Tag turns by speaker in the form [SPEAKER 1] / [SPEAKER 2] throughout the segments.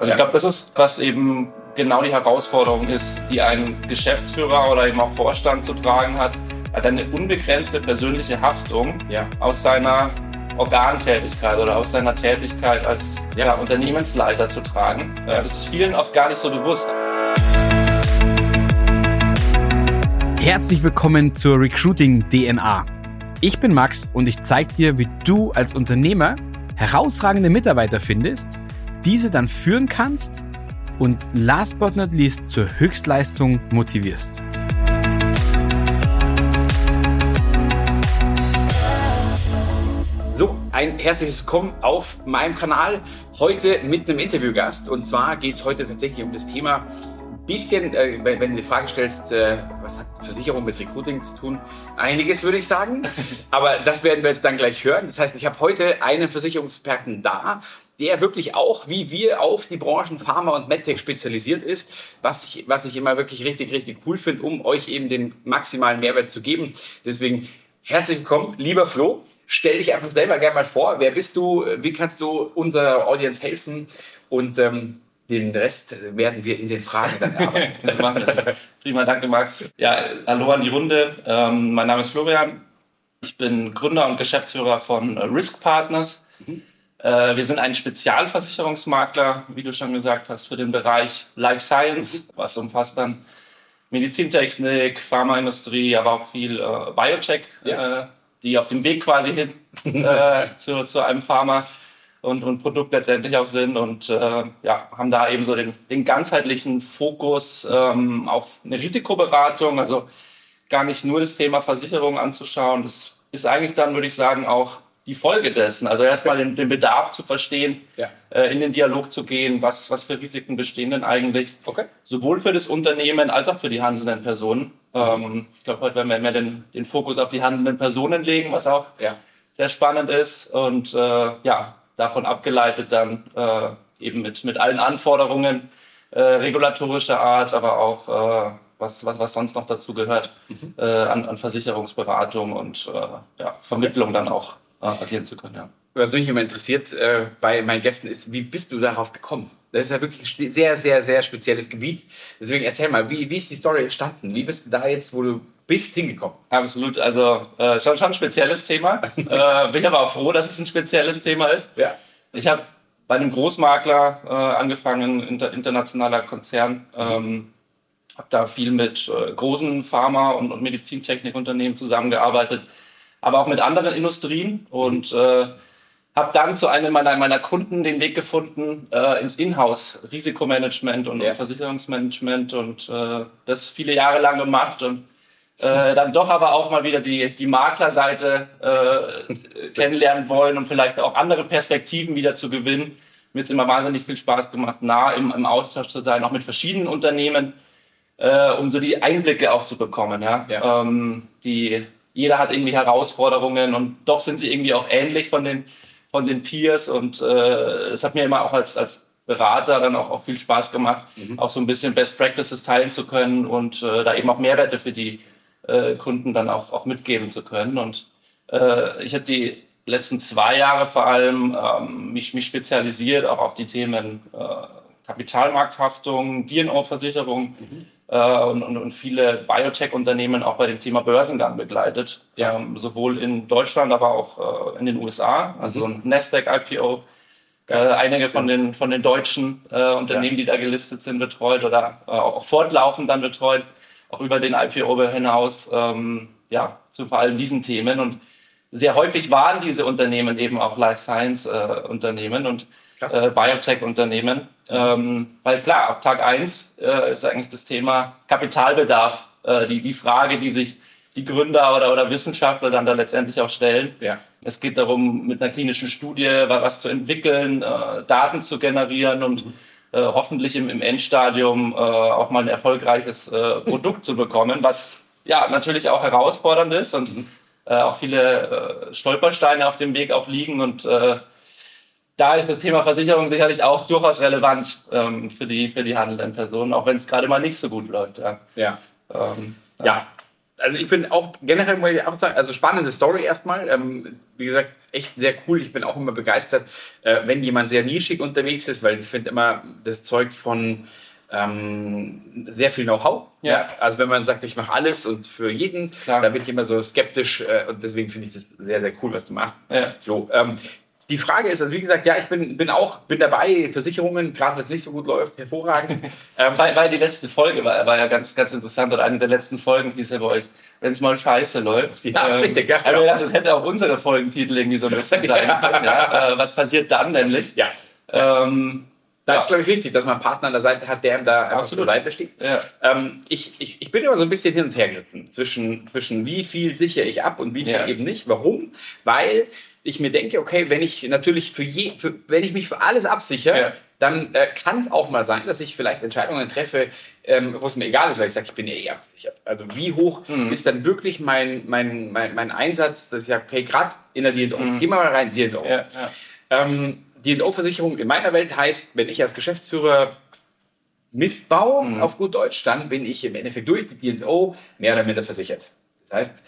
[SPEAKER 1] Also ja. ich glaube, das ist, was eben genau die Herausforderung ist, die ein Geschäftsführer oder eben auch Vorstand zu tragen hat. Er hat eine unbegrenzte persönliche Haftung ja. aus seiner Organtätigkeit oder aus seiner Tätigkeit als ja, Unternehmensleiter zu tragen. Ja. Das ist vielen oft gar nicht so bewusst.
[SPEAKER 2] Herzlich willkommen zur Recruiting DNA. Ich bin Max und ich zeige dir, wie du als Unternehmer herausragende Mitarbeiter findest, diese dann führen kannst und last but not least zur Höchstleistung motivierst. So, ein herzliches Willkommen auf meinem Kanal. Heute mit einem Interviewgast. Und zwar geht es heute tatsächlich um das Thema bisschen, äh, wenn, wenn, du die Frage stellst, äh, was hat Versicherung mit Recruiting zu tun? Einiges würde ich sagen. Aber das werden wir jetzt dann gleich hören. Das heißt, ich habe heute einen Versicherungsexperten da, der wirklich auch, wie wir, auf die Branchen Pharma und MedTech spezialisiert ist, was ich, was ich immer wirklich richtig, richtig cool finde, um euch eben den maximalen Mehrwert zu geben. Deswegen herzlich willkommen, lieber Flo. Stell dich einfach selber gerne mal vor. Wer bist du? Wie kannst du unserer Audience helfen? Und ähm, den Rest werden wir in den Fragen dann
[SPEAKER 1] erarbeiten. Prima, danke Max. Ja, hallo an die Runde. Ähm, mein Name ist Florian. Ich bin Gründer und Geschäftsführer von Risk Partners. Mhm. Äh, wir sind ein Spezialversicherungsmakler, wie du schon gesagt hast, für den Bereich Life Science, was umfasst dann Medizintechnik, Pharmaindustrie, aber auch viel äh, Biotech, ja. äh, die auf dem Weg quasi hin äh, zu, zu einem Pharma und, und Produkt letztendlich auch sind und äh, ja, haben da eben so den, den ganzheitlichen Fokus ähm, auf eine Risikoberatung, also gar nicht nur das Thema Versicherung anzuschauen. Das ist eigentlich dann, würde ich sagen, auch die Folge dessen. Also erstmal den, den Bedarf zu verstehen, ja. äh, in den Dialog zu gehen, was, was für Risiken bestehen denn eigentlich, okay. sowohl für das Unternehmen als auch für die handelnden Personen. Ähm, ich glaube, heute werden wir mehr den, den Fokus auf die handelnden Personen legen, was auch ja. sehr spannend ist. Und äh, ja, davon abgeleitet dann äh, eben mit, mit allen Anforderungen äh, regulatorischer Art, aber auch äh, was, was, was sonst noch dazu gehört, mhm. äh, an, an Versicherungsberatung und ja, Vermittlung dann auch agieren zu können. Ja.
[SPEAKER 2] Was mich immer interessiert äh, bei meinen Gästen ist, wie bist du darauf gekommen? Das ist ja wirklich ein sehr, sehr, sehr spezielles Gebiet. Deswegen erzähl mal, wie, wie ist die Story entstanden? Wie bist du da jetzt, wo du bist, hingekommen?
[SPEAKER 1] Absolut, also äh, schon, schon ein spezielles Thema. äh, bin aber auch froh, dass es ein spezielles Thema ist. Ja. Ich habe bei einem Großmakler äh, angefangen, inter, internationaler Konzern. Ähm, habe da viel mit äh, großen Pharma- und, und Medizintechnikunternehmen zusammengearbeitet aber auch mit anderen Industrien und äh, habe dann zu einem meiner, meiner Kunden den Weg gefunden äh, ins Inhouse Risikomanagement und ja. Versicherungsmanagement und äh, das viele Jahre lang gemacht und äh, dann doch aber auch mal wieder die, die Maklerseite äh, kennenlernen wollen und vielleicht auch andere Perspektiven wieder zu gewinnen. Mir hat immer wahnsinnig viel Spaß gemacht, nah im, im Austausch zu sein, auch mit verschiedenen Unternehmen, äh, um so die Einblicke auch zu bekommen. Ja? ja. Ähm, die jeder hat irgendwie Herausforderungen und doch sind sie irgendwie auch ähnlich von den, von den Peers und äh, es hat mir immer auch als, als Berater dann auch, auch viel Spaß gemacht, mhm. auch so ein bisschen Best Practices teilen zu können und äh, da eben auch Mehrwerte für die äh, Kunden dann auch, auch mitgeben zu können. Und äh, ich habe die letzten zwei Jahre vor allem ähm, mich, mich spezialisiert auch auf die Themen äh, Kapitalmarkthaftung, DNO-Versicherung, mhm äh, und, und, und viele Biotech-Unternehmen auch bei dem Thema Börsengang begleitet. Ja. Sowohl in Deutschland, aber auch äh, in den USA. Also mhm. ein Nasdaq-IPO. Äh, einige von den, von den deutschen äh, Unternehmen, ja. die da gelistet sind, betreut oder äh, auch fortlaufend dann betreut, auch über den IPO hinaus, ähm, ja, zu vor allem diesen Themen. Und sehr häufig waren diese Unternehmen eben auch Life Science äh, Unternehmen und äh, Biotech-Unternehmen. Ähm, weil klar, ab Tag eins äh, ist eigentlich das Thema Kapitalbedarf, äh, die, die Frage, die sich die Gründer oder, oder Wissenschaftler dann da letztendlich auch stellen. Ja. Es geht darum, mit einer klinischen Studie was zu entwickeln, äh, Daten zu generieren und mhm. äh, hoffentlich im, im Endstadium äh, auch mal ein erfolgreiches Produkt zu bekommen, was ja natürlich auch herausfordernd ist und mhm. auch viele Stolpersteine auf dem Weg auch liegen und da ist das Thema Versicherung sicherlich auch durchaus relevant ähm, für, die, für die handelnden Personen, auch wenn es gerade mal nicht so gut läuft. Ja.
[SPEAKER 2] Ja. Ähm, ja. ja. also ich bin auch generell muss ich auch sagen, also spannende Story erstmal. Ähm, wie gesagt, echt sehr cool. Ich bin auch immer begeistert, äh, wenn jemand sehr nischig unterwegs ist, weil ich finde immer, das zeugt von ähm, sehr viel Know-how. Ja. ja. Also wenn man sagt, ich mache alles und für jeden, Klar. da bin ich immer so skeptisch äh, und deswegen finde ich das sehr, sehr cool, was du machst. Ja. So, ähm, die Frage ist, also wie gesagt, ja, ich bin, bin auch bin dabei, Versicherungen, gerade wenn es nicht so gut läuft, hervorragend.
[SPEAKER 1] ähm, weil, weil die letzte Folge war, war ja ganz, ganz interessant oder eine der letzten Folgen hieß ja bei euch, wenn es mal scheiße läuft. Ja, ähm, bitte, geil. Also das hätte auch unsere Folgentitel irgendwie so ein bisschen sein können. Ja. Äh, was passiert dann nämlich?
[SPEAKER 2] Ja. Ähm, da ja. ist, glaube ich, wichtig, dass man einen Partner an der Seite hat, der ihm da einfach zur Seite steht. Ja. Ähm, ich, ich, ich bin immer so ein bisschen hin und her gerissen zwischen, zwischen wie viel sichere ich ab und wie viel ja. eben nicht. Warum? Weil ich mir denke, okay, wenn ich natürlich für je, für, wenn ich mich für alles absichere, ja. dann äh, kann es auch mal sein, dass ich vielleicht Entscheidungen treffe, ähm, wo es mir egal ist, weil ich sage, ich bin ja eh abgesichert. Also wie hoch mhm. ist dann wirklich mein, mein, mein, mein Einsatz, dass ich sage, okay, gerade in der D&O, mhm. gehen wir mal rein, D&O. Ja, ja. ähm, D&O-Versicherung in meiner Welt heißt, wenn ich als Geschäftsführer Mist baue, mhm. auf gut Deutsch, dann bin ich im Endeffekt durch die D&O mehr oder minder versichert. Das heißt,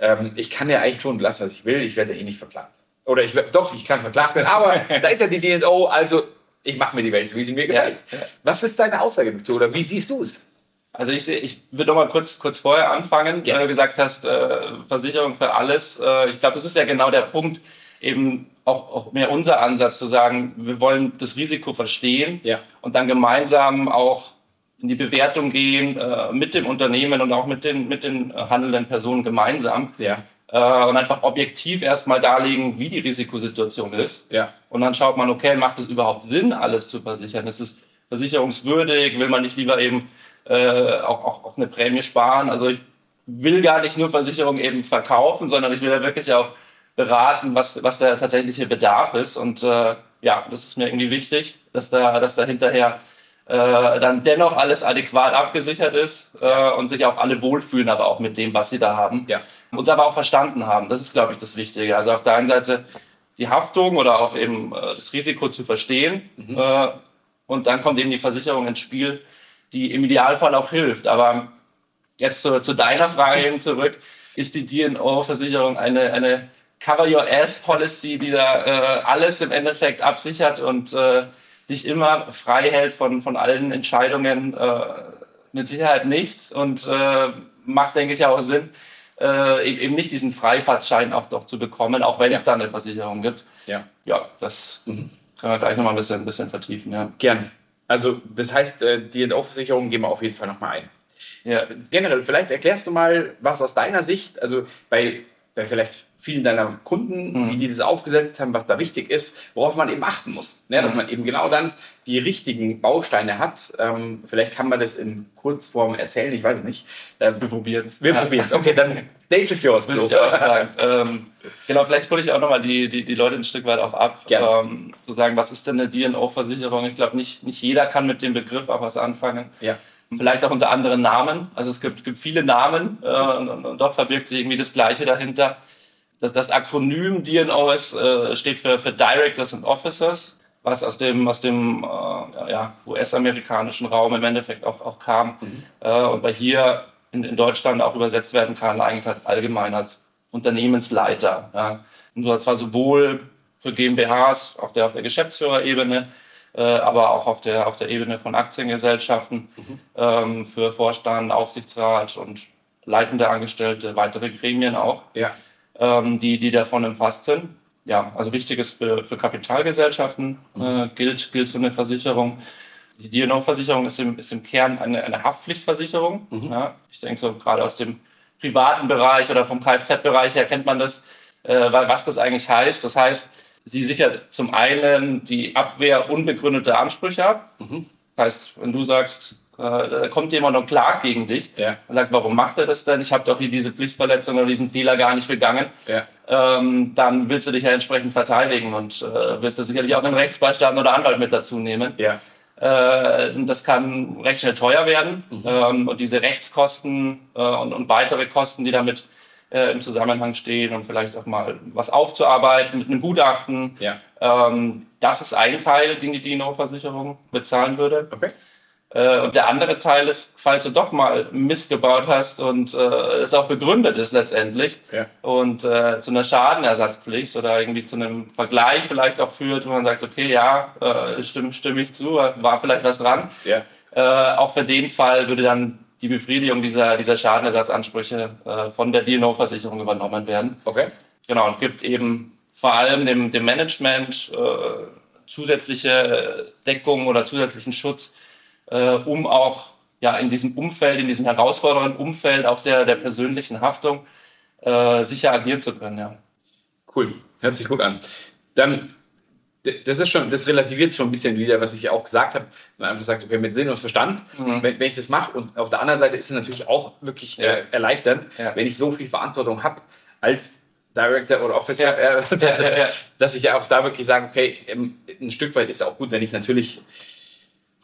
[SPEAKER 2] ähm, ich kann ja eigentlich tun lassen, was ich will, ich werde eh nicht verklagt. Oder ich doch, ich kann verklagt werden, aber da ist ja die DNO, also ich mache mir die Welt so, wie sie mir gefällt. Ja. Was ist deine Aussage dazu oder wie siehst du es?
[SPEAKER 1] Also ich, ich würde noch mal kurz, kurz vorher anfangen, ja. weil du gesagt hast, äh, Versicherung für alles. Äh, ich glaube, das ist ja genau der Punkt, eben auch, auch mehr unser Ansatz zu sagen, wir wollen das Risiko verstehen ja. und dann gemeinsam auch in die Bewertung gehen äh, mit dem Unternehmen und auch mit den, mit den handelnden Personen gemeinsam. Ja äh, und einfach objektiv erstmal darlegen, wie die Risikosituation ist. Ja. Und dann schaut man, okay, macht es überhaupt Sinn, alles zu versichern? Ist es versicherungswürdig? Will man nicht lieber eben äh, auch, auch, auch eine Prämie sparen? Also ich will gar nicht nur Versicherungen eben verkaufen, sondern ich will ja wirklich auch beraten, was, was der tatsächliche Bedarf ist. Und äh, ja, das ist mir irgendwie wichtig, dass da, dass da hinterher äh, dann dennoch alles adäquat abgesichert ist äh, und sich auch alle wohlfühlen, aber auch mit dem, was sie da haben. Ja uns aber auch verstanden haben. Das ist, glaube ich, das Wichtige. Also auf der einen Seite die Haftung oder auch eben äh, das Risiko zu verstehen. Mhm. Äh, und dann kommt eben die Versicherung ins Spiel, die im Idealfall auch hilft. Aber jetzt zu, zu deiner Frage eben zurück. Ist die DNO-Versicherung eine, eine Cover Your Ass Policy, die da äh, alles im Endeffekt absichert und äh, dich immer frei hält von, von allen Entscheidungen? Äh, mit Sicherheit nichts und äh, macht, denke ich, auch Sinn, äh, eben nicht diesen Freifahrtschein auch doch zu bekommen, auch wenn ja. es da eine Versicherung gibt. Ja, ja das mhm. können wir gleich nochmal ein bisschen, ein bisschen vertiefen. Ja.
[SPEAKER 2] Gern. Also das heißt, äh, die Versicherung gehen wir auf jeden Fall nochmal ein. Ja, generell, vielleicht erklärst du mal, was aus deiner Sicht, also bei, bei vielleicht vielen deiner Kunden, mhm. wie die das aufgesetzt haben, was da wichtig ist, worauf man eben achten muss. Ne? Dass mhm. man eben genau dann die richtigen Bausteine hat. Ähm, vielleicht kann man das in Kurzform erzählen, ich weiß es nicht.
[SPEAKER 1] Ähm, wir probieren es.
[SPEAKER 2] Wir ja. probieren es. Okay, dann stage ist yours.
[SPEAKER 1] Würde ich auch sagen. ähm, genau, vielleicht hole ich auch nochmal die, die, die Leute ein Stück weit auch ab, ähm, zu sagen, was ist denn eine D&O-Versicherung? Ich glaube, nicht, nicht jeder kann mit dem Begriff auch was anfangen. Ja. Vielleicht auch unter anderen Namen. Also es gibt, gibt viele Namen äh, und, und dort verbirgt sich irgendwie das Gleiche dahinter das, das Akronym DNOS äh, steht für, für Directors and Officers, was aus dem, aus dem äh, ja, US-amerikanischen Raum im Endeffekt auch, auch kam mhm. äh, und bei hier in, in Deutschland auch übersetzt werden kann, eigentlich als allgemein als Unternehmensleiter. Ja. Und so zwar sowohl für GmbHs auf der, auf der Geschäftsführerebene, äh, aber auch auf der, auf der Ebene von Aktiengesellschaften, mhm. ähm, für Vorstand, Aufsichtsrat und leitende Angestellte, weitere Gremien auch. Ja ähm, die, die davon umfasst sind. Ja, also wichtig ist für, für Kapitalgesellschaften äh, gilt, gilt so eine Versicherung. Die DNO-Versicherung ist im, ist im Kern eine, eine Haftpflichtversicherung. Mhm. Ja, ich denke so gerade aus dem privaten Bereich oder vom Kfz-Bereich her kennt man das, äh, was das eigentlich heißt. Das heißt, sie sichert zum einen die Abwehr unbegründeter Ansprüche ab. Mhm. Das heißt, wenn du sagst, da kommt jemand und klagt gegen dich ja. und sagt, warum macht er das denn? Ich habe doch hier diese Pflichtverletzung oder diesen Fehler gar nicht begangen. Ja. Ähm, dann willst du dich ja entsprechend verteidigen und äh, willst du sicherlich auch einen Rechtsbeistand oder Anwalt mit dazu nehmen. Ja. Äh, das kann recht schnell teuer werden mhm. ähm, und diese Rechtskosten äh, und, und weitere Kosten, die damit äh, im Zusammenhang stehen und vielleicht auch mal was aufzuarbeiten mit einem Gutachten. Ja. Ähm, das ist ein Teil, den die DNO-Versicherung bezahlen würde. Okay. Äh, und der andere Teil ist, falls du doch mal Mist gebaut hast und äh, es auch begründet ist letztendlich ja. und äh, zu einer Schadenersatzpflicht oder irgendwie zu einem Vergleich vielleicht auch führt, wo man sagt, okay, ja, äh, stimme, stimme ich zu, war vielleicht was dran. Ja. Äh, auch für den Fall würde dann die Befriedigung dieser, dieser Schadenersatzansprüche äh, von der D&O-Versicherung übernommen werden. Okay. Genau, und gibt eben vor allem dem, dem Management äh, zusätzliche Deckung oder zusätzlichen Schutz äh, um auch ja in diesem Umfeld, in diesem herausfordernden Umfeld auch der, der persönlichen Haftung äh, sicher agieren zu können. Ja.
[SPEAKER 2] Cool, hört sich gut an. Dann das ist schon, das relativiert schon ein bisschen wieder, was ich auch gesagt habe. Man einfach sagt, okay, mit Sinn und Verstand, mhm. wenn, wenn, ich das mache. Und auf der anderen Seite ist es natürlich auch wirklich ja. äh, erleichternd, ja. wenn ich so viel Verantwortung habe als Director oder Officer, ja. äh, dass ich ja auch da wirklich sage, okay, ähm, ein Stück weit ist auch gut, wenn ich natürlich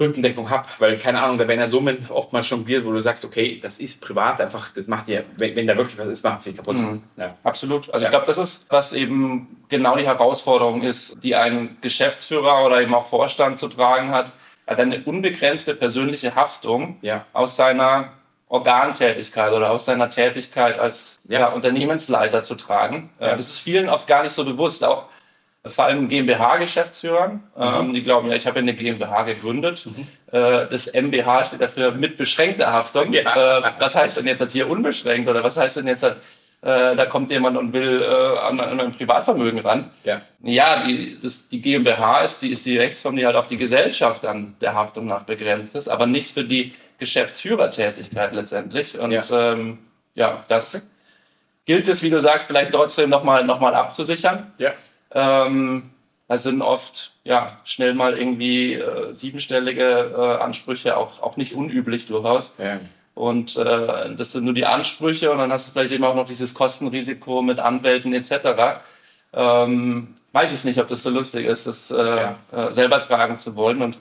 [SPEAKER 2] Rückendeckung habe, weil keine Ahnung, da werden ja Summen oftmals schon jongliert, wo du sagst, okay, das ist privat einfach, das macht dir, wenn, wenn da wirklich was ist, macht es sich kaputt. Mhm.
[SPEAKER 1] Ja. Absolut. Also ja. ich glaube, das ist, was eben genau die Herausforderung ist, die ein Geschäftsführer oder eben auch Vorstand zu tragen hat, hat eine unbegrenzte persönliche Haftung ja. aus seiner Organtätigkeit oder aus seiner Tätigkeit als ja. Unternehmensleiter zu tragen. Das ist vielen oft gar nicht so bewusst. Auch vor allem GmbH-Geschäftsführern, mhm. ähm, die glauben, ja, ich habe eine GmbH gegründet. Mhm. Äh, das MBH steht dafür mit beschränkter Haftung. Ja. Äh, was heißt denn jetzt hier unbeschränkt oder was heißt denn jetzt, äh, da kommt jemand und will äh, an, an ein Privatvermögen ran? Ja, ja die, das, die GmbH ist die, ist die Rechtsform, die halt auf die Gesellschaft dann der Haftung nach begrenzt ist, aber nicht für die Geschäftsführertätigkeit letztendlich. Und ja, ähm, ja das gilt es, wie du sagst, vielleicht trotzdem nochmal noch mal abzusichern. Ja. Ähm, da sind oft ja schnell mal irgendwie äh, siebenstellige äh, Ansprüche auch, auch nicht unüblich durchaus. Ja. Und äh, das sind nur die Ansprüche und dann hast du vielleicht eben auch noch dieses Kostenrisiko mit Anwälten etc. Ähm, weiß ich nicht, ob das so lustig ist, das äh, ja. äh, selber tragen zu wollen. Und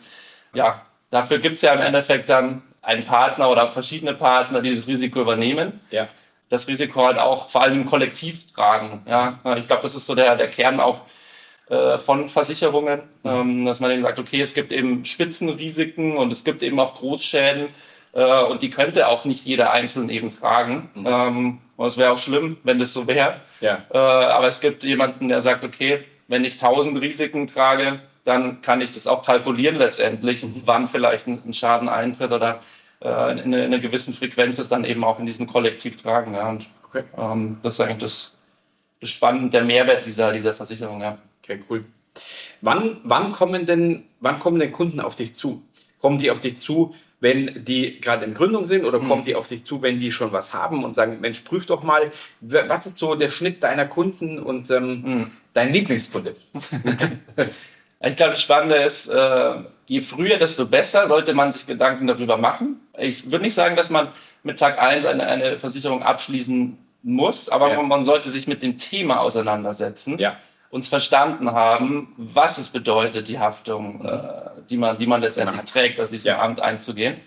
[SPEAKER 1] ja, dafür gibt es ja im Endeffekt dann einen Partner oder verschiedene Partner, die dieses Risiko übernehmen. Ja das Risiko halt auch vor allem kollektiv tragen. Ja, ich glaube, das ist so der, der Kern auch äh, von Versicherungen, mhm. ähm, dass man eben sagt, okay, es gibt eben Spitzenrisiken und es gibt eben auch Großschäden äh, und die könnte auch nicht jeder einzeln eben tragen. Mhm. Ähm, und es wäre auch schlimm, wenn das so wäre. Ja. Äh, aber es gibt jemanden, der sagt, okay, wenn ich tausend Risiken trage, dann kann ich das auch kalkulieren letztendlich, mhm. wann vielleicht ein, ein Schaden eintritt oder äh, in, in einer gewissen Frequenz es dann eben auch in diesem Kollektiv tragen. Ja. Und okay. ähm, das ist eigentlich das, das Spannende, der Mehrwert dieser, dieser Versicherung. Ja.
[SPEAKER 2] Okay, cool. Wann, wann, kommen denn, wann kommen denn Kunden auf dich zu? Kommen die auf dich zu, wenn die gerade in Gründung sind oder mhm. kommen die auf dich zu, wenn die schon was haben und sagen, Mensch, prüf doch mal, was ist so der Schnitt deiner Kunden und ähm, mhm. dein Lieblingskunde?
[SPEAKER 1] ich glaube, das Spannende ist, äh, je früher, desto besser sollte man sich Gedanken darüber machen. Ich würde nicht sagen, dass man mit Tag 1 eine, eine Versicherung abschließen muss, aber ja. man sollte sich mit dem Thema auseinandersetzen. Ja. Uns verstanden haben, was es bedeutet, die Haftung, äh, die man, die man letztendlich man trägt, aus diesem ja. Amt einzugehen.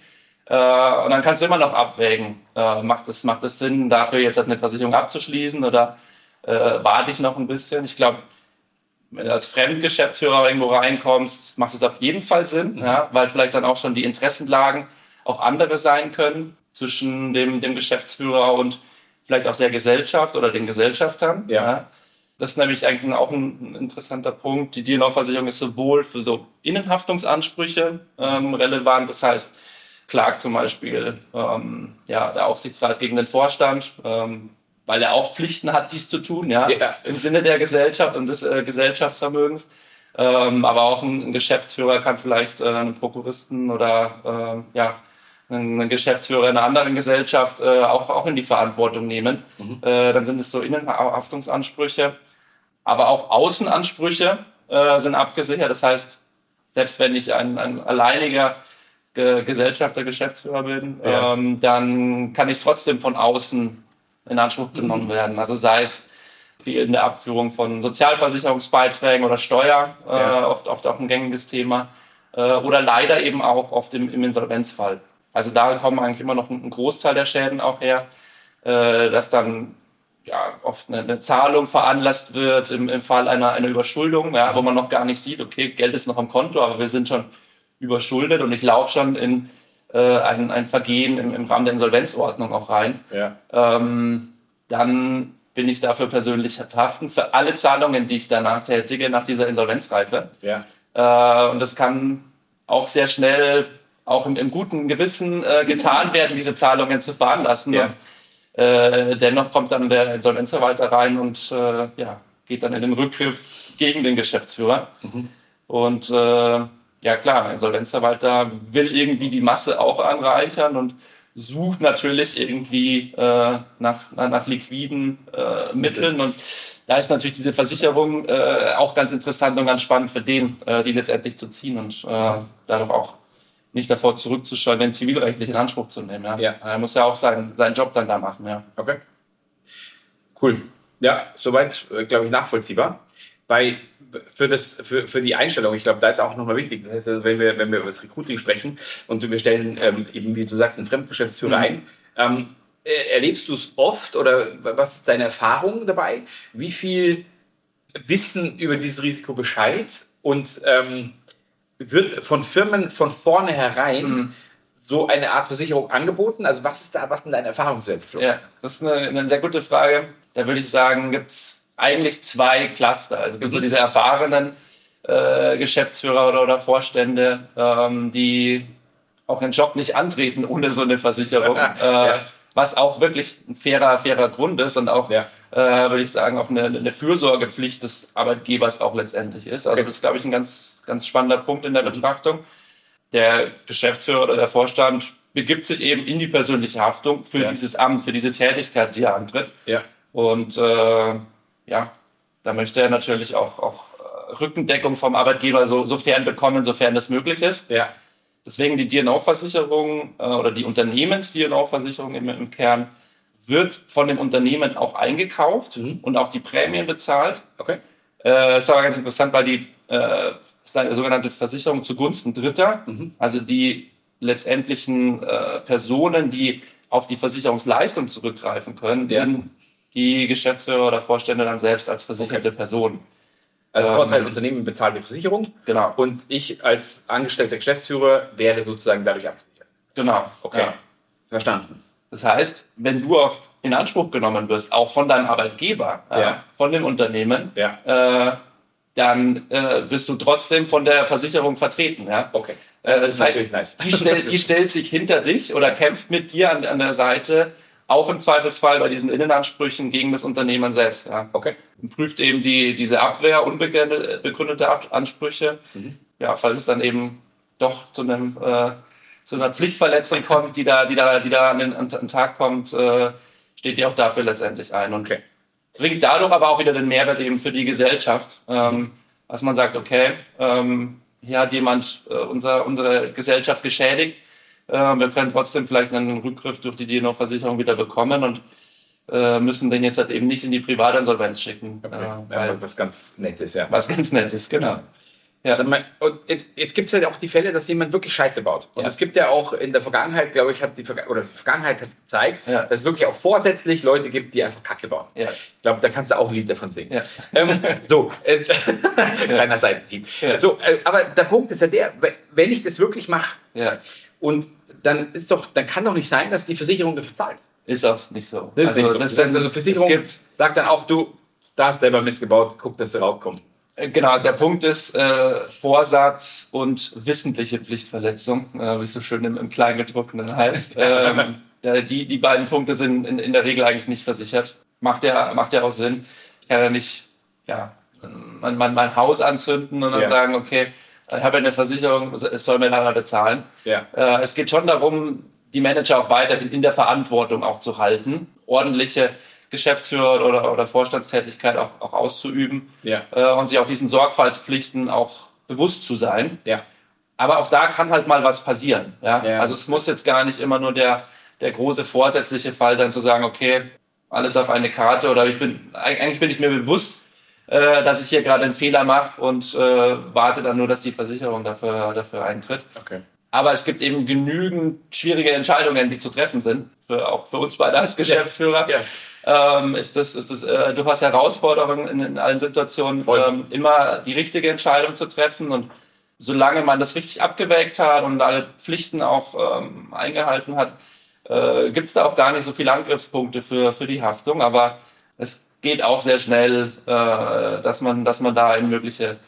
[SPEAKER 1] Äh, und dann kannst du immer noch abwägen, äh, macht es macht es Sinn, dafür jetzt eine Versicherung abzuschließen oder äh, warte ich noch ein bisschen? Ich glaube, wenn du als Fremdgeschäftsführer irgendwo reinkommst, macht es auf jeden Fall Sinn, mhm. ja, weil vielleicht dann auch schon die Interessenlagen auch andere sein können zwischen dem, dem Geschäftsführer und vielleicht auch der Gesellschaft oder den Gesellschaftern. Ja. ja. Das ist nämlich eigentlich auch ein, interessanter Punkt. Die DNO-Versicherung ist sowohl für so Innenhaftungsansprüche ähm, relevant, das heißt, klagt zum Beispiel ähm, ja, der Aufsichtsrat gegen den Vorstand, ähm, weil er auch Pflichten hat, dies zu tun, ja, ja. im Sinne der Gesellschaft und des äh, Gesellschaftsvermögens. Ähm, aber auch ein, ein, Geschäftsführer kann vielleicht äh, einen Prokuristen oder äh, ja, einen Geschäftsführer einer anderen Gesellschaft äh, auch, auch in die Verantwortung nehmen. Mhm. Äh, dann sind es so Innenhaftungsansprüche. Aber auch Außenansprüche äh, sind abgesichert. Das heißt, selbst wenn ich ein, ein alleiniger Ge Gesellschafter, Geschäftsführer bin, ja. ähm, dann kann ich trotzdem von außen in Anspruch genommen werden. Also sei es wie in der Abführung von Sozialversicherungsbeiträgen oder Steuer, äh, ja. äh, oft, oft auch ein gängiges Thema, äh, oder leider eben auch oft im, im Insolvenzfall. Also da kommen eigentlich immer noch ein, Großteil der Schäden auch her, äh, dass dann ja, oft eine, eine Zahlung veranlasst wird im, im Fall einer, einer Überschuldung, ja, wo man noch gar nicht sieht, okay, Geld ist noch am Konto, aber wir sind schon überschuldet und ich laufe schon in äh, ein, ein Vergehen im, im Rahmen der Insolvenzordnung auch rein.
[SPEAKER 2] Ja.
[SPEAKER 1] Ähm, dann bin ich dafür persönlich haften für alle Zahlungen, die ich danach tätige, nach dieser Insolvenzreife.
[SPEAKER 2] Ja.
[SPEAKER 1] Äh, und das kann auch sehr schnell, auch im, im guten Gewissen äh, getan werden, diese Zahlungen zu veranlassen.
[SPEAKER 2] Ja.
[SPEAKER 1] Und, äh, dennoch kommt dann der Insolvenzverwalter rein und äh, ja, geht dann in den Rückgriff gegen den Geschäftsführer. Und äh, ja klar, der Insolvenzverwalter will irgendwie die Masse auch anreichern und sucht natürlich irgendwie äh, nach, nach, liquiden äh, Mitteln. Und da ist natürlich diese Versicherung äh, auch ganz interessant und ganz spannend für den, äh, die letztendlich zu ziehen und äh, dadurch auch nicht davor zurückzuscheuen, den zivilrechtlichen Anspruch zu nehmen. Ja.
[SPEAKER 2] Ja.
[SPEAKER 1] Er muss ja auch seinen, seinen Job dann da machen. Ja.
[SPEAKER 2] Okay. Cool. Ja, soweit, äh, glaube ich, nachvollziehbar. Bei, für, das, für, für die Einstellung, ich glaube, da ist auch nochmal wichtig, das heißt, also, wenn, wir, wenn wir über das Recruiting sprechen und wir stellen ähm, eben, wie du sagst, einen Fremdgeschäftsführer
[SPEAKER 1] Mhm.
[SPEAKER 2] ein, ähm, äh, erlebst du es oft oder was ist deine Erfahrung dabei? Wie viel wissen über dieses Risiko Bescheid und ähm, wird von Firmen von vornherein
[SPEAKER 1] Mhm.
[SPEAKER 2] so eine Art Versicherung angeboten? Also was ist da, was sind deine Erfahrungswerte?
[SPEAKER 1] Ja, das ist eine, eine sehr gute Frage. Da würde ich sagen, gibt es eigentlich zwei Cluster. Also es gibt so diese erfahrenen äh, Geschäftsführer oder, oder Vorstände, ähm, die auch den Job nicht antreten ohne so eine Versicherung. äh,
[SPEAKER 2] Ja.
[SPEAKER 1] Was auch wirklich ein fairer, fairer Grund ist und auch,
[SPEAKER 2] Ja.
[SPEAKER 1] äh, würde ich sagen, auch eine, eine Fürsorgepflicht des Arbeitgebers auch letztendlich ist. Also
[SPEAKER 2] Okay.
[SPEAKER 1] das ist, glaube ich, ein ganz, ganz spannender Punkt in der Betrachtung. Der Geschäftsführer oder der Vorstand begibt sich eben in die persönliche Haftung für
[SPEAKER 2] Ja.
[SPEAKER 1] dieses Amt, für diese Tätigkeit, die er antritt.
[SPEAKER 2] Ja.
[SPEAKER 1] Und äh, ja, da möchte er natürlich auch, auch äh, Rückendeckung vom Arbeitgeber so, sofern bekommen, sofern das möglich ist.
[SPEAKER 2] Ja.
[SPEAKER 1] Deswegen die DNO-Versicherung äh, oder die Unternehmens-DNO-Versicherung im, im Kern wird von dem Unternehmen auch eingekauft
[SPEAKER 2] Mhm.
[SPEAKER 1] und auch die Prämien bezahlt.
[SPEAKER 2] Okay.
[SPEAKER 1] Äh, ist aber ganz interessant, weil die äh, ist eine sogenannte Versicherung zugunsten Dritter,
[SPEAKER 2] Mhm.
[SPEAKER 1] also die letztendlichen äh, Personen, die auf die Versicherungsleistung zurückgreifen können,
[SPEAKER 2] Ja.
[SPEAKER 1] sind die Geschäftsführer oder Vorstände dann selbst als versicherte Person.
[SPEAKER 2] Also
[SPEAKER 1] Ähm,
[SPEAKER 2] Vorteil, Unternehmen bezahlt die Versicherung
[SPEAKER 1] Genau,
[SPEAKER 2] und ich als angestellter Geschäftsführer werde sozusagen dadurch abgesichert.
[SPEAKER 1] genau.
[SPEAKER 2] Okay.
[SPEAKER 1] Ja.
[SPEAKER 2] Verstanden.
[SPEAKER 1] Das heißt, wenn du auch in Anspruch genommen wirst, auch von deinem Arbeitgeber,
[SPEAKER 2] Ja.
[SPEAKER 1] äh, von dem Unternehmen,
[SPEAKER 2] Ja.
[SPEAKER 1] äh, dann äh, bist du trotzdem von der Versicherung vertreten. Ja?
[SPEAKER 2] Okay.
[SPEAKER 1] Äh, das heißt,
[SPEAKER 2] natürlich nice.
[SPEAKER 1] die, stell, die stellt sich hinter dich oder kämpft mit dir an, an der Seite, auch im Zweifelsfall bei diesen Innenansprüchen gegen das Unternehmen selbst. Ja?
[SPEAKER 2] Okay.
[SPEAKER 1] Und prüft eben die, diese Abwehr unbegründete begründete Ab Ansprüche.
[SPEAKER 2] Mhm.
[SPEAKER 1] Ja, falls es dann eben doch zu einem äh, zu einer Pflichtverletzung kommt, die da, die da, die da an den, an den Tag kommt, äh, steht die auch dafür letztendlich ein und
[SPEAKER 2] Okay.
[SPEAKER 1] bringt dadurch aber auch wieder den Mehrwert eben für die Gesellschaft, ähm, dass man sagt, okay, ähm, hier hat jemand äh, unser, unsere Gesellschaft geschädigt, wir können trotzdem vielleicht einen Rückgriff durch die DNO-Versicherung wieder bekommen und äh, müssen den jetzt halt eben nicht in die Privatinsolvenz schicken,
[SPEAKER 2] okay.
[SPEAKER 1] äh,
[SPEAKER 2] Ja, was ganz Nettes, ja.
[SPEAKER 1] was ganz nett ist, genau. Ja.
[SPEAKER 2] Und jetzt, jetzt gibt es ja auch die Fälle, dass jemand wirklich Scheiße baut. Und
[SPEAKER 1] Ja.
[SPEAKER 2] es gibt ja auch in der Vergangenheit, glaube ich, hat die, Verga oder die Vergangenheit hat gezeigt,
[SPEAKER 1] Ja.
[SPEAKER 2] dass es wirklich auch vorsätzlich Leute gibt, die einfach Kacke bauen.
[SPEAKER 1] Ja.
[SPEAKER 2] Ich glaube, da kannst du auch ein Lied davon singen. Ähm, so, äh, kleiner Seitenhieb. So, äh, aber der Punkt ist ja der, wenn ich das wirklich mache
[SPEAKER 1] ja,
[SPEAKER 2] und dann ist doch, dann kann doch nicht sein, dass die Versicherung dafür zahlt.
[SPEAKER 1] ist auch nicht so.
[SPEAKER 2] Das ist nicht so.
[SPEAKER 1] das
[SPEAKER 2] Das heißt, also Versicherung
[SPEAKER 1] gibt,
[SPEAKER 2] sagt dann auch, du, da hast selber Mist gebaut, guck, dass du rauskommst.
[SPEAKER 1] Äh, Genau, der Punkt ist äh, Vorsatz und wissentliche Pflichtverletzung, äh, wie es so schön im, im Kleingedruckten dann heißt. ähm, da- die, die beiden Punkte sind in, in der Regel eigentlich nicht versichert. Macht ja, macht ja auch Sinn. Ich kann ja nicht ja, mein, mein, mein Haus anzünden und dann
[SPEAKER 2] Ja.
[SPEAKER 1] sagen, okay, ich habe ja eine Versicherung, es soll mir einer bezahlen.
[SPEAKER 2] Ja.
[SPEAKER 1] Äh, es geht schon darum, die Manager auch weiterhin in der Verantwortung auch zu halten, ordentliche Geschäftsführer oder, oder Vorstandstätigkeit auch, auch auszuüben
[SPEAKER 2] Ja.
[SPEAKER 1] äh, und sich auch diesen Sorgfaltspflichten auch bewusst zu sein.
[SPEAKER 2] Ja.
[SPEAKER 1] Aber auch da kann halt mal was passieren. Ja?
[SPEAKER 2] Ja.
[SPEAKER 1] Also es muss jetzt gar nicht immer nur der, der große vorsätzliche Fall sein, zu sagen, okay, alles auf eine Karte oder ich bin, eigentlich bin ich mir bewusst, äh, dass ich hier gerade einen Fehler mache und äh, warte dann nur, dass die Versicherung dafür, dafür eintritt.
[SPEAKER 2] Okay.
[SPEAKER 1] Aber es gibt eben genügend schwierige Entscheidungen, die zu treffen sind, für, auch für uns beide als Geschäftsführer.
[SPEAKER 2] Ja.
[SPEAKER 1] Ähm, ist das, ist das äh, durchaus Herausforderung in, in allen Situationen, ähm, immer die richtige Entscheidung zu treffen. Und solange man das richtig abgewägt hat und alle Pflichten auch ähm, eingehalten hat, äh, gibt es da auch gar nicht so viele Angriffspunkte für, für die Haftung. Aber es geht auch sehr schnell, äh, dass, man, dass man da in mögliche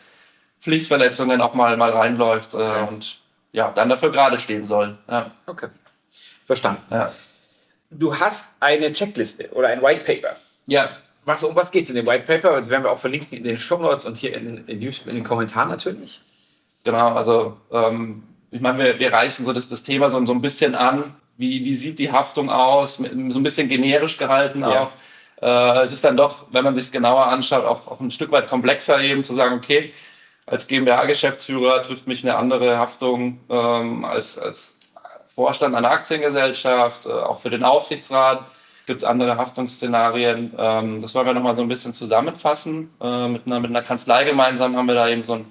[SPEAKER 1] Pflichtverletzungen auch mal, mal reinläuft äh, okay. und ja, dann dafür gerade stehen soll. Ja.
[SPEAKER 2] Okay. Verstanden. Ja. Du hast eine Checkliste oder ein White Paper.
[SPEAKER 1] Ja.
[SPEAKER 2] Was, um was geht es in dem White Paper? Das werden wir auch verlinken in den Show Notes und hier in, in, in den Kommentaren natürlich.
[SPEAKER 1] Genau, also ähm, ich meine, wir, wir reißen so das, das Thema so, so ein bisschen an. Wie, wie sieht die Haftung aus? So ein bisschen generisch gehalten ja. auch. Äh, es ist dann doch, wenn man sich es genauer anschaut, auch, auch ein Stück weit komplexer eben zu sagen, okay, als GmbH-Geschäftsführer trifft mich eine andere Haftung ähm, als, als Vorstand einer Aktiengesellschaft, äh, auch für den Aufsichtsrat gibt es andere Haftungsszenarien. Ähm, das wollen wir nochmal so ein bisschen zusammenfassen. Äh, mit, einer, mit einer Kanzlei gemeinsam haben wir da eben so ein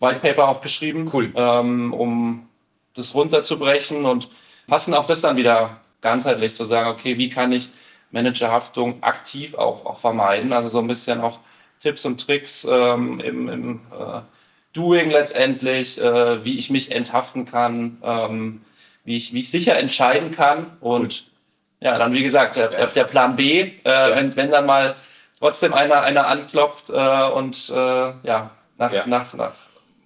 [SPEAKER 1] White Paper auch geschrieben,
[SPEAKER 2] cool.
[SPEAKER 1] ähm, um das runterzubrechen und fassen auch das dann wieder ganzheitlich zu sagen, okay, wie kann ich Managerhaftung aktiv auch, auch vermeiden? Also so ein bisschen auch Tipps und Tricks ähm, im, im äh, Doing letztendlich, äh, wie ich mich enthaften kann, ähm, wie, ich, wie ich sicher entscheiden kann und ja, dann wie gesagt, der, der Plan B, äh, ja. wenn, wenn dann mal trotzdem einer, einer anklopft äh, und äh, ja, nach, ja. Nach, nach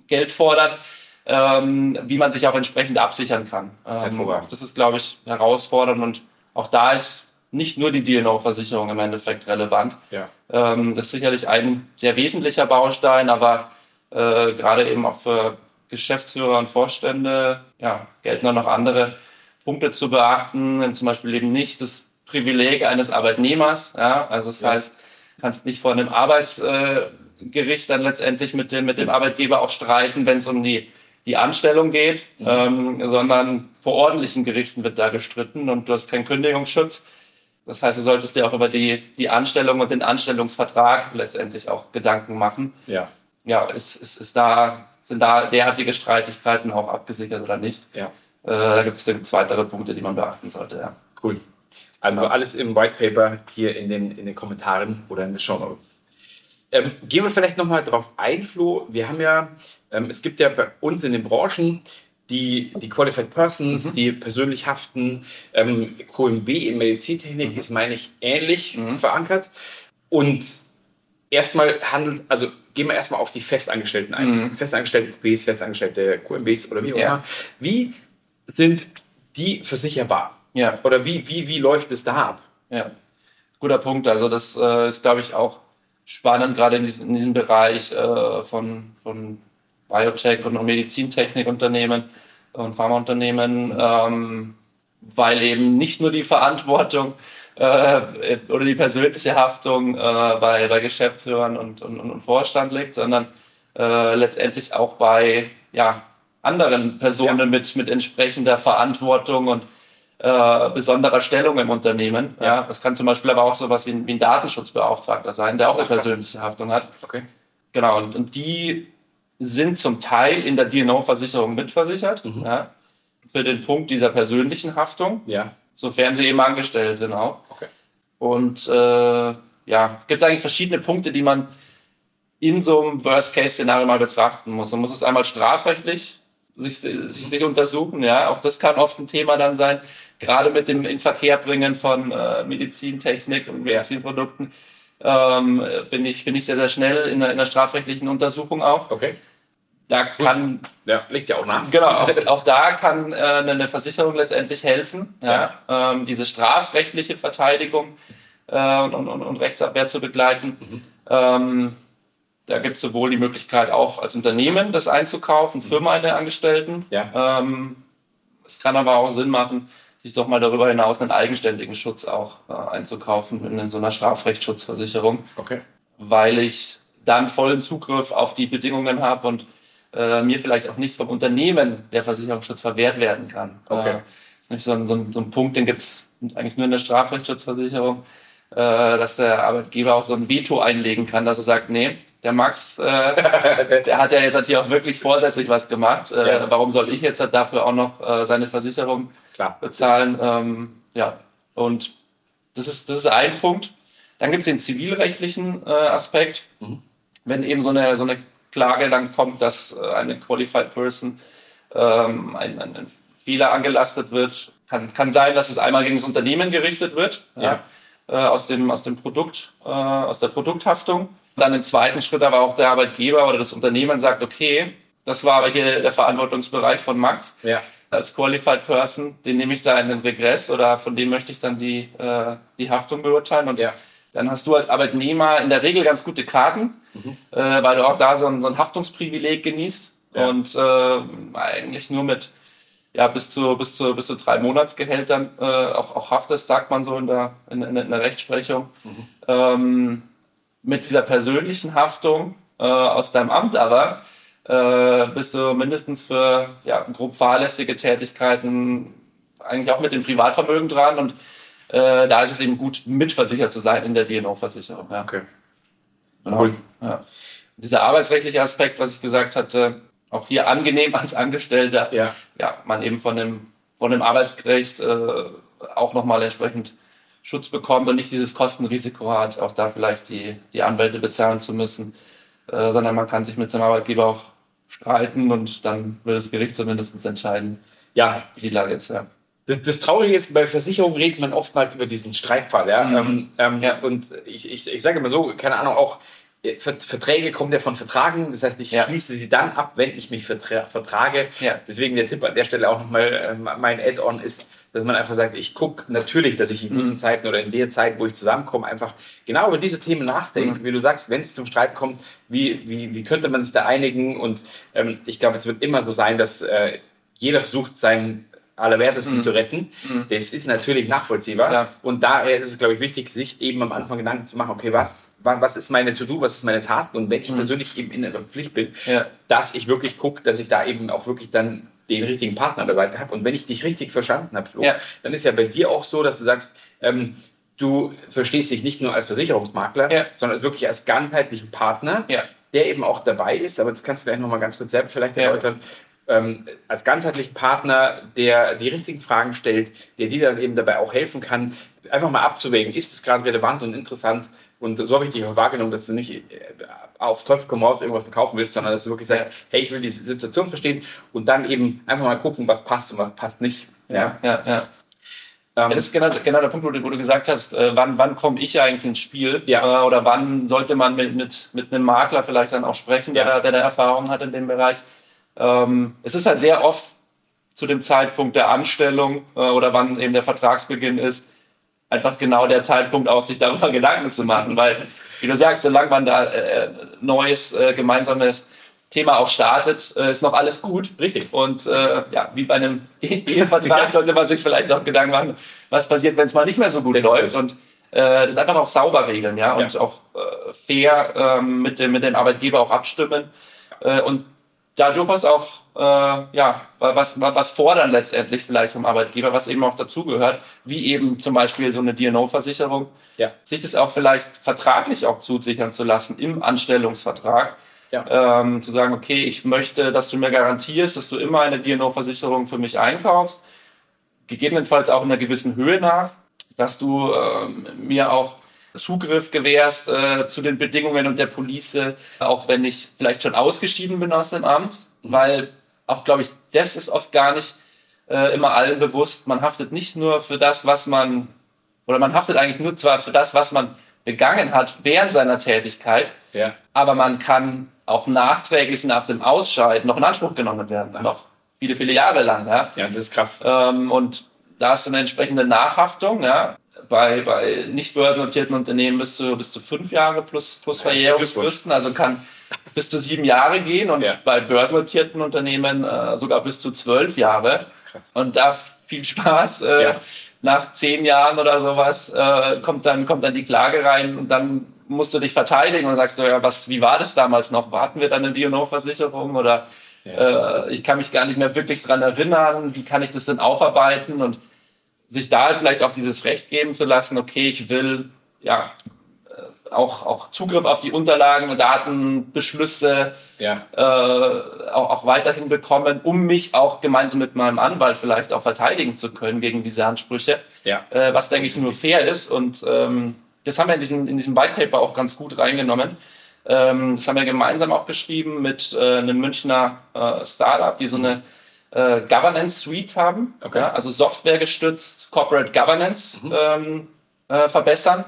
[SPEAKER 1] Geld fordert, ähm, wie man sich auch entsprechend absichern kann. Ähm, das ist, glaube ich, herausfordernd und auch da ist nicht nur die DNO-Versicherung im Endeffekt relevant.
[SPEAKER 2] Ja.
[SPEAKER 1] Ähm, das ist sicherlich ein sehr wesentlicher Baustein, aber äh, gerade eben auch für Geschäftsführer und Vorstände ja, gelten auch noch andere Punkte zu beachten, zum Beispiel eben nicht das Privileg eines Arbeitnehmers. Ja? Also das ja. heißt, du kannst nicht vor einem Arbeitsgericht dann letztendlich mit dem, mit dem Arbeitgeber auch streiten, wenn es um die, die Anstellung geht, mhm. ähm, sondern vor ordentlichen Gerichten wird da gestritten und du hast keinen Kündigungsschutz. Das heißt, du solltest dir auch über die, die Anstellung und den Anstellungsvertrag letztendlich auch Gedanken machen.
[SPEAKER 2] Ja.
[SPEAKER 1] Ja, ist, ist, ist da, sind da derartige Streitigkeiten auch abgesichert oder nicht?
[SPEAKER 2] Ja.
[SPEAKER 1] Äh, da gibt es weitere Punkte, die man beachten sollte, ja.
[SPEAKER 2] Cool. Also ja. alles im White Paper hier in den, in den Kommentaren oder in den Show Notes. Ähm, gehen wir vielleicht nochmal drauf ein, Flo. Wir haben ja, ähm, es gibt ja bei uns in den Branchen die, die Qualified Persons, mhm. die persönlich haften. Ähm, QMB in Medizintechnik mhm. ist, meine ich, ähnlich mhm. verankert. Und erstmal handelt, also gehen wir erstmal auf die Festangestellten ein. Mhm. Festangestellte QBs, festangestellte QMBs oder wie auch immer. Wie sind die versicherbar?
[SPEAKER 1] Ja.
[SPEAKER 2] Oder wie, wie, wie läuft es da ab?
[SPEAKER 1] Ja, guter Punkt. Also das äh, ist, glaube ich, auch spannend, gerade in, diesem, in diesem Bereich äh, von, von Biotech und Medizintechnikunternehmen und Pharmaunternehmen, ähm, weil eben nicht nur die Verantwortung äh, oder die persönliche Haftung äh, bei, bei Geschäftsführern und, und, und Vorstand liegt, sondern äh, letztendlich auch bei ja, anderen Personen ja. mit, mit entsprechender Verantwortung und äh, besonderer Stellung im Unternehmen. Ja. ja. das kann zum Beispiel aber auch sowas wie ein, wie ein Datenschutzbeauftragter sein, der auch eine persönliche Haftung hat.
[SPEAKER 2] Okay.
[SPEAKER 1] Genau, und, und die sind zum Teil in der DNO-Versicherung mitversichert. Mhm. Ja, für den Punkt dieser persönlichen Haftung.
[SPEAKER 2] Ja.
[SPEAKER 1] Sofern sie eben angestellt sind auch.
[SPEAKER 2] Okay.
[SPEAKER 1] Und äh, ja, gibt eigentlich verschiedene Punkte, die man in so einem Worst-Case-Szenario mal betrachten muss. Man muss es einmal strafrechtlich sich, sich, sich untersuchen. Ja, auch das kann oft ein Thema dann sein, gerade mit dem Inverkehrbringen von äh, Medizintechnik und Medizinprodukten. Ähm, bin ich bin ich sehr sehr schnell in der, in der strafrechtlichen Untersuchung auch.
[SPEAKER 2] Okay.
[SPEAKER 1] Da kann
[SPEAKER 2] ja liegt ja auch nach.
[SPEAKER 1] Genau, auch, auch da kann äh, eine Versicherung letztendlich helfen, ja, ja. Ähm, diese strafrechtliche Verteidigung äh, und, und, und Rechtsabwehr zu begleiten. Mhm. Ähm, da gibt es sowohl die Möglichkeit, auch als Unternehmen das einzukaufen für mhm. meine Angestellten.
[SPEAKER 2] Ja.
[SPEAKER 1] Ähm, es kann aber auch Sinn machen, sich doch mal darüber hinaus einen eigenständigen Schutz auch äh, einzukaufen in, in so einer Strafrechtsschutzversicherung.
[SPEAKER 2] Okay.
[SPEAKER 1] Weil ich dann vollen Zugriff auf die Bedingungen habe und äh, mir vielleicht auch nicht vom Unternehmen der Versicherungsschutz verwehrt werden kann.
[SPEAKER 2] Okay. Äh,
[SPEAKER 1] ist nicht so ein, so ein, so ein Punkt, den gibt es eigentlich nur in der Strafrechtsschutzversicherung, äh, dass der Arbeitgeber auch so ein Veto einlegen kann, dass er sagt, nee, der Max, äh, der hat ja jetzt natürlich auch wirklich vorsätzlich was gemacht. Äh, ja. Warum soll ich jetzt dafür auch noch äh, seine Versicherung
[SPEAKER 2] Klar.
[SPEAKER 1] bezahlen? Ähm, ja, und das ist, das ist ein Punkt. Dann gibt es den zivilrechtlichen äh, Aspekt. Mhm. Wenn eben so eine, so eine Klage dann kommt, dass äh, eine Qualified Person ähm, ein, ein Fehler angelastet wird. Kann, kann sein, dass es einmal gegen das Unternehmen gerichtet wird, ja. ja äh, aus, dem, aus dem Produkt, äh, aus der Produkthaftung. Dann im zweiten Schritt aber auch der Arbeitgeber oder das Unternehmen sagt, okay, das war aber hier der Verantwortungsbereich von Max. Ja. Als Qualified Person, den nehme ich da in den Regress oder von dem möchte ich dann die, äh, die Haftung beurteilen. Und ja. dann hast du als Arbeitnehmer in der Regel ganz gute Karten, mhm. äh, weil du auch da so ein, so ein Haftungsprivileg genießt ja. und äh, eigentlich nur mit ja, bis zu, bis zu, bis zu drei Monatsgehältern äh, auch, auch haftest, sagt man so in der, in, in, in der Rechtsprechung. Mhm. Ähm, mit dieser persönlichen Haftung äh, aus deinem Amt aber äh, bist du mindestens für ja, grob fahrlässige Tätigkeiten eigentlich auch mit dem Privatvermögen dran und äh, da ist es eben gut, mitversichert zu sein in der DNO-Versicherung. Ja. Okay. Cool. Ja. Dieser arbeitsrechtliche Aspekt, was ich gesagt hatte, auch hier angenehm als Angestellter, ja, ja man eben von dem, von dem Arbeitsgericht äh, auch nochmal entsprechend Schutz bekommt und nicht dieses Kostenrisiko hat, auch da vielleicht die, die Anwälte bezahlen zu müssen, äh, sondern man kann sich mit seinem Arbeitgeber auch streiten und dann will das Gericht zumindest entscheiden, ja, wie die Lage ist. Ja.
[SPEAKER 2] Das, das Traurige ist, bei Versicherungen redet man oftmals über diesen Streitfall. Ja? Mhm. Ähm, ähm, ja. Und ich, ich, ich sage immer so, keine Ahnung, auch Verträge kommen ja von Vertragen. Das heißt, ich ja. schließe sie dann ab, wenn ich mich vertra vertrage. Ja. Deswegen der Tipp an der Stelle auch nochmal, äh, mein Add-on ist, dass man einfach sagt, ich gucke natürlich, dass ich in guten mhm. Zeiten oder in der Zeit, wo ich zusammenkomme, einfach genau über diese Themen nachdenke. Mhm. Wie du sagst, wenn es zum Streit kommt, wie, wie, wie könnte man sich da einigen? Und ähm, ich glaube, es wird immer so sein, dass äh, jeder versucht, sein Allerwertesten mhm. zu retten. Mhm. Das ist natürlich nachvollziehbar. Klar. Und daher ist es, glaube ich, wichtig, sich eben am Anfang Gedanken zu machen, okay, was, was ist meine To-Do, was ist meine Task? Und wenn ich mhm. persönlich eben in der Pflicht bin, ja. dass ich wirklich gucke, dass ich da eben auch wirklich dann den richtigen Partner dabei habe. Und wenn ich dich richtig verstanden habe, Flo, ja. dann ist ja bei dir auch so, dass du sagst, ähm, du verstehst dich nicht nur als Versicherungsmakler, ja. sondern wirklich als ganzheitlichen Partner, der eben auch dabei ist. Aber das kannst du gleich nochmal ganz kurz selbst vielleicht erläutern, ähm, als ganzheitlichen Partner, der die richtigen Fragen stellt, der dir dann eben dabei auch helfen kann, einfach mal abzuwägen, ist es gerade relevant und interessant. Und so habe ich dich auch wahrgenommen, dass du nicht äh, auf Teufel komm raus irgendwas verkaufen willst, sondern dass du wirklich sagst, hey, ich will die Situation verstehen und dann eben einfach mal gucken, was passt und was passt nicht.
[SPEAKER 1] Ja, ja, ja. Ähm, ja, das ist genau, genau der Punkt, wo du, wo du gesagt hast, äh, wann, wann komme ich eigentlich ins Spiel? Ja. Äh, oder wann sollte man mit, mit, mit einem Makler vielleicht dann auch sprechen, der, ja. der, der Erfahrung hat in dem Bereich? Ähm, es ist halt sehr oft zu dem Zeitpunkt der Anstellung äh, oder wann eben der Vertragsbeginn ist, einfach genau der Zeitpunkt auch, sich darüber Gedanken zu machen, weil, wie du sagst, solange man da äh, neues äh, gemeinsames Thema auch startet, äh, ist noch alles gut. Richtig. Und äh, ja, wie bei einem Ehevertrag sollte man sich vielleicht auch Gedanken machen, was passiert, wenn es mal nicht mehr so gut läuft. Und äh, das einfach auch sauber regeln, ja, und ja. auch äh, fair ähm, mit, dem, mit dem Arbeitgeber auch abstimmen. Äh, und da durchaus auch äh, ja, was, was fordern letztendlich vielleicht vom Arbeitgeber, was eben auch dazugehört, wie eben zum Beispiel so eine DNO-Versicherung, ja. sich das auch vielleicht vertraglich auch zusichern zu lassen im Anstellungsvertrag. Ja. Ähm, zu sagen, okay, ich möchte, dass du mir garantierst, dass du immer eine DNO-Versicherung für mich einkaufst, gegebenenfalls auch in einer gewissen Höhe nach, dass du ähm, mir auch Zugriff gewährst äh, zu den Bedingungen und der Police, auch wenn ich vielleicht schon ausgeschieden bin aus dem Amt, mhm. weil auch, glaube ich, das ist oft gar nicht äh, immer allen bewusst. Man haftet nicht nur für das, was man, oder man haftet eigentlich nur zwar für das, was man begangen hat während seiner Tätigkeit, ja. aber man kann auch nachträglich nach dem Ausscheiden noch in Anspruch genommen werden, ja. noch viele, viele Jahre lang. Ja,
[SPEAKER 2] ja das ist krass.
[SPEAKER 1] Ähm, und da hast du eine entsprechende Nachhaftung, ja, bei, bei nicht börsennotierten Unternehmen bis zu, bis zu fünf Jahre plus, plus Verjährungsfristen, also kann bis zu sieben Jahre gehen und ja. bei börsennotierten Unternehmen äh, sogar bis zu zwölf Jahre. Krass. Und da viel Spaß. Äh, ja. Nach zehn Jahren oder sowas äh, kommt, dann, kommt dann die Klage rein und dann musst du dich verteidigen und sagst, ja, was, wie war das damals noch? Warten wir dann eine DNO-Versicherung oder ja, äh, ich kann mich gar nicht mehr wirklich dran erinnern, wie kann ich das denn aufarbeiten? Und sich da halt vielleicht auch dieses Recht geben zu lassen, okay, ich will ja äh, auch, auch Zugriff auf die Unterlagen und Datenbeschlüsse ja. äh, auch, auch weiterhin bekommen, um mich auch gemeinsam mit meinem Anwalt vielleicht auch verteidigen zu können gegen diese Ansprüche, ja. äh, was denke ich nur fair ist und ähm, das haben wir in diesem, in diesem White Paper auch ganz gut reingenommen, Ähm, das haben wir gemeinsam auch geschrieben mit äh, einem Münchner äh, Startup, die so eine äh, Governance Suite haben, okay. ja, also Software gestützt Corporate Governance mhm. ähm, äh, verbessern.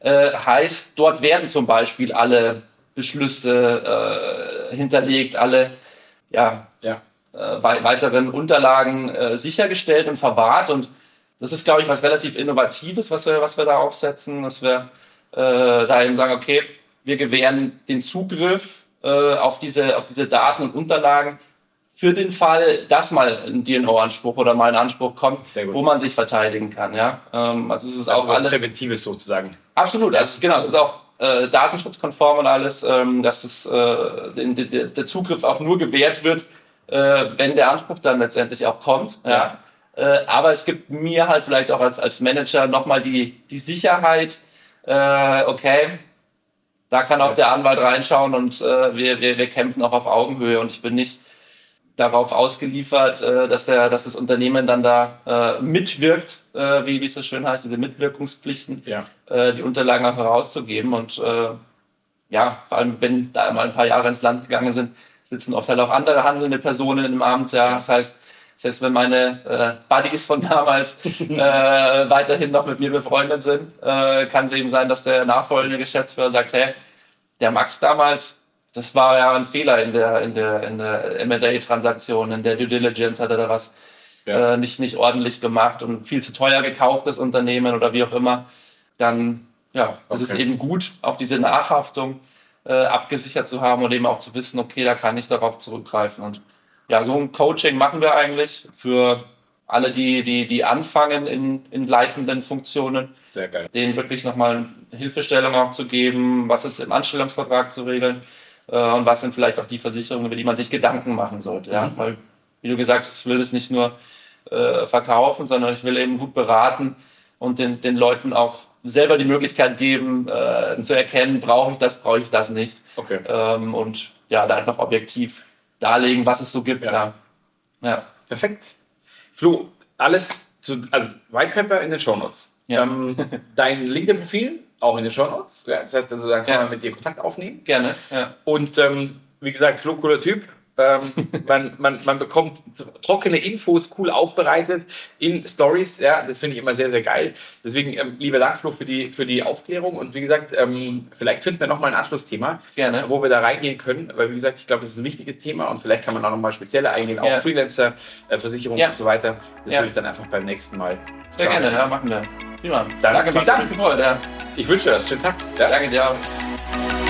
[SPEAKER 1] Äh, heißt, dort werden zum Beispiel alle Beschlüsse äh, hinterlegt, alle ja, ja. Äh, weiteren Unterlagen äh, sichergestellt und verwahrt. Und das ist, glaube ich, was relativ Innovatives, was wir, was wir da aufsetzen, dass wir da eben sagen, okay, wir gewähren den Zugriff auf, diese, auf diese Daten und Unterlagen für den Fall, dass mal ein DNO-Anspruch oder mal ein Anspruch kommt, wo man sich verteidigen kann. Ja? Ähm, also es ist also auch alles
[SPEAKER 2] Präventives sozusagen.
[SPEAKER 1] Absolut, also genau, es ist auch äh, datenschutzkonform und alles, ähm, dass es, äh, den, der, der Zugriff auch nur gewährt wird, äh, wenn der Anspruch dann letztendlich auch kommt. Ja. ja. Äh, aber es gibt mir halt vielleicht auch als, als Manager nochmal die, die Sicherheit, äh, okay, da kann auch der Anwalt reinschauen und äh, wir, wir, wir kämpfen auch auf Augenhöhe und ich bin nicht darauf ausgeliefert, äh, dass, der, dass das Unternehmen dann da äh, mitwirkt, äh, wie, wie es so schön heißt, diese Mitwirkungspflichten, ja. äh, die Unterlagen auch herauszugeben. Und äh, ja, vor allem, wenn da mal ein paar Jahre ins Land gegangen sind, sitzen oft halt auch andere handelnde Personen im Amt. Ja. Das heißt, heißt, wenn meine äh, Buddies von damals äh, weiterhin noch mit mir befreundet sind, äh, kann es eben sein, dass der nachfolgende Geschäftsführer sagt, hey, der Max damals, das war ja ein Fehler in der, in der, in der M&A-Transaktion, in der Due Diligence hat er da was ja. äh, nicht, nicht ordentlich gemacht und viel zu teuer gekauft, das Unternehmen oder wie auch immer. Dann, ja, okay. ist es eben gut, auch diese Nachhaftung äh, abgesichert zu haben und eben auch zu wissen, okay, da kann ich darauf zurückgreifen. Und ja, so ein Coaching machen wir eigentlich für alle, die, die, die anfangen in, in leitenden Funktionen. Sehr geil. Denen wirklich nochmal Hilfestellung auch zu geben, was ist im Anstellungsvertrag zu regeln und was sind vielleicht auch die Versicherungen, über die man sich Gedanken machen sollte. Ja? Mhm. Weil, wie du gesagt hast, ich will das nicht nur äh, verkaufen, sondern ich will eben gut beraten und den, den Leuten auch selber die Möglichkeit geben, äh, zu erkennen, brauche ich das, brauche ich das nicht. Okay. Ähm, und ja, da einfach objektiv darlegen, was es so gibt.
[SPEAKER 2] Ja. ja. ja. Perfekt. Flo, alles zu, also White Pepper in den Show Notes. Ja. Ähm, dein LinkedIn-Profil auch in den Show Notes. Ja, das heißt, also, dann kann ja. man mit dir Kontakt aufnehmen.
[SPEAKER 1] Gerne. Ja.
[SPEAKER 2] Und ähm, wie gesagt, Flo, cooler Typ. Ähm, man, man, man bekommt trockene Infos cool aufbereitet in Stories. Ja, das finde ich immer sehr, sehr geil. Deswegen, ähm, lieber Dank, Flo, für die, für die Aufklärung. Und wie gesagt, ähm, vielleicht finden wir nochmal ein Anschlussthema, Gerne. wo wir da reingehen können. Weil, wie gesagt, ich glaube, das ist ein wichtiges Thema und vielleicht kann man auch nochmal spezieller eingehen, auch ja. Freelancer, äh, Versicherung ja. und so weiter. Das ja. würde ich dann einfach beim nächsten Mal.
[SPEAKER 1] Sehr gerne, ja, machen wir.
[SPEAKER 2] Prima. Danke, Danke Dank. Ich wünsche dir das. Schönen Tag.
[SPEAKER 1] Ja. Danke dir auch.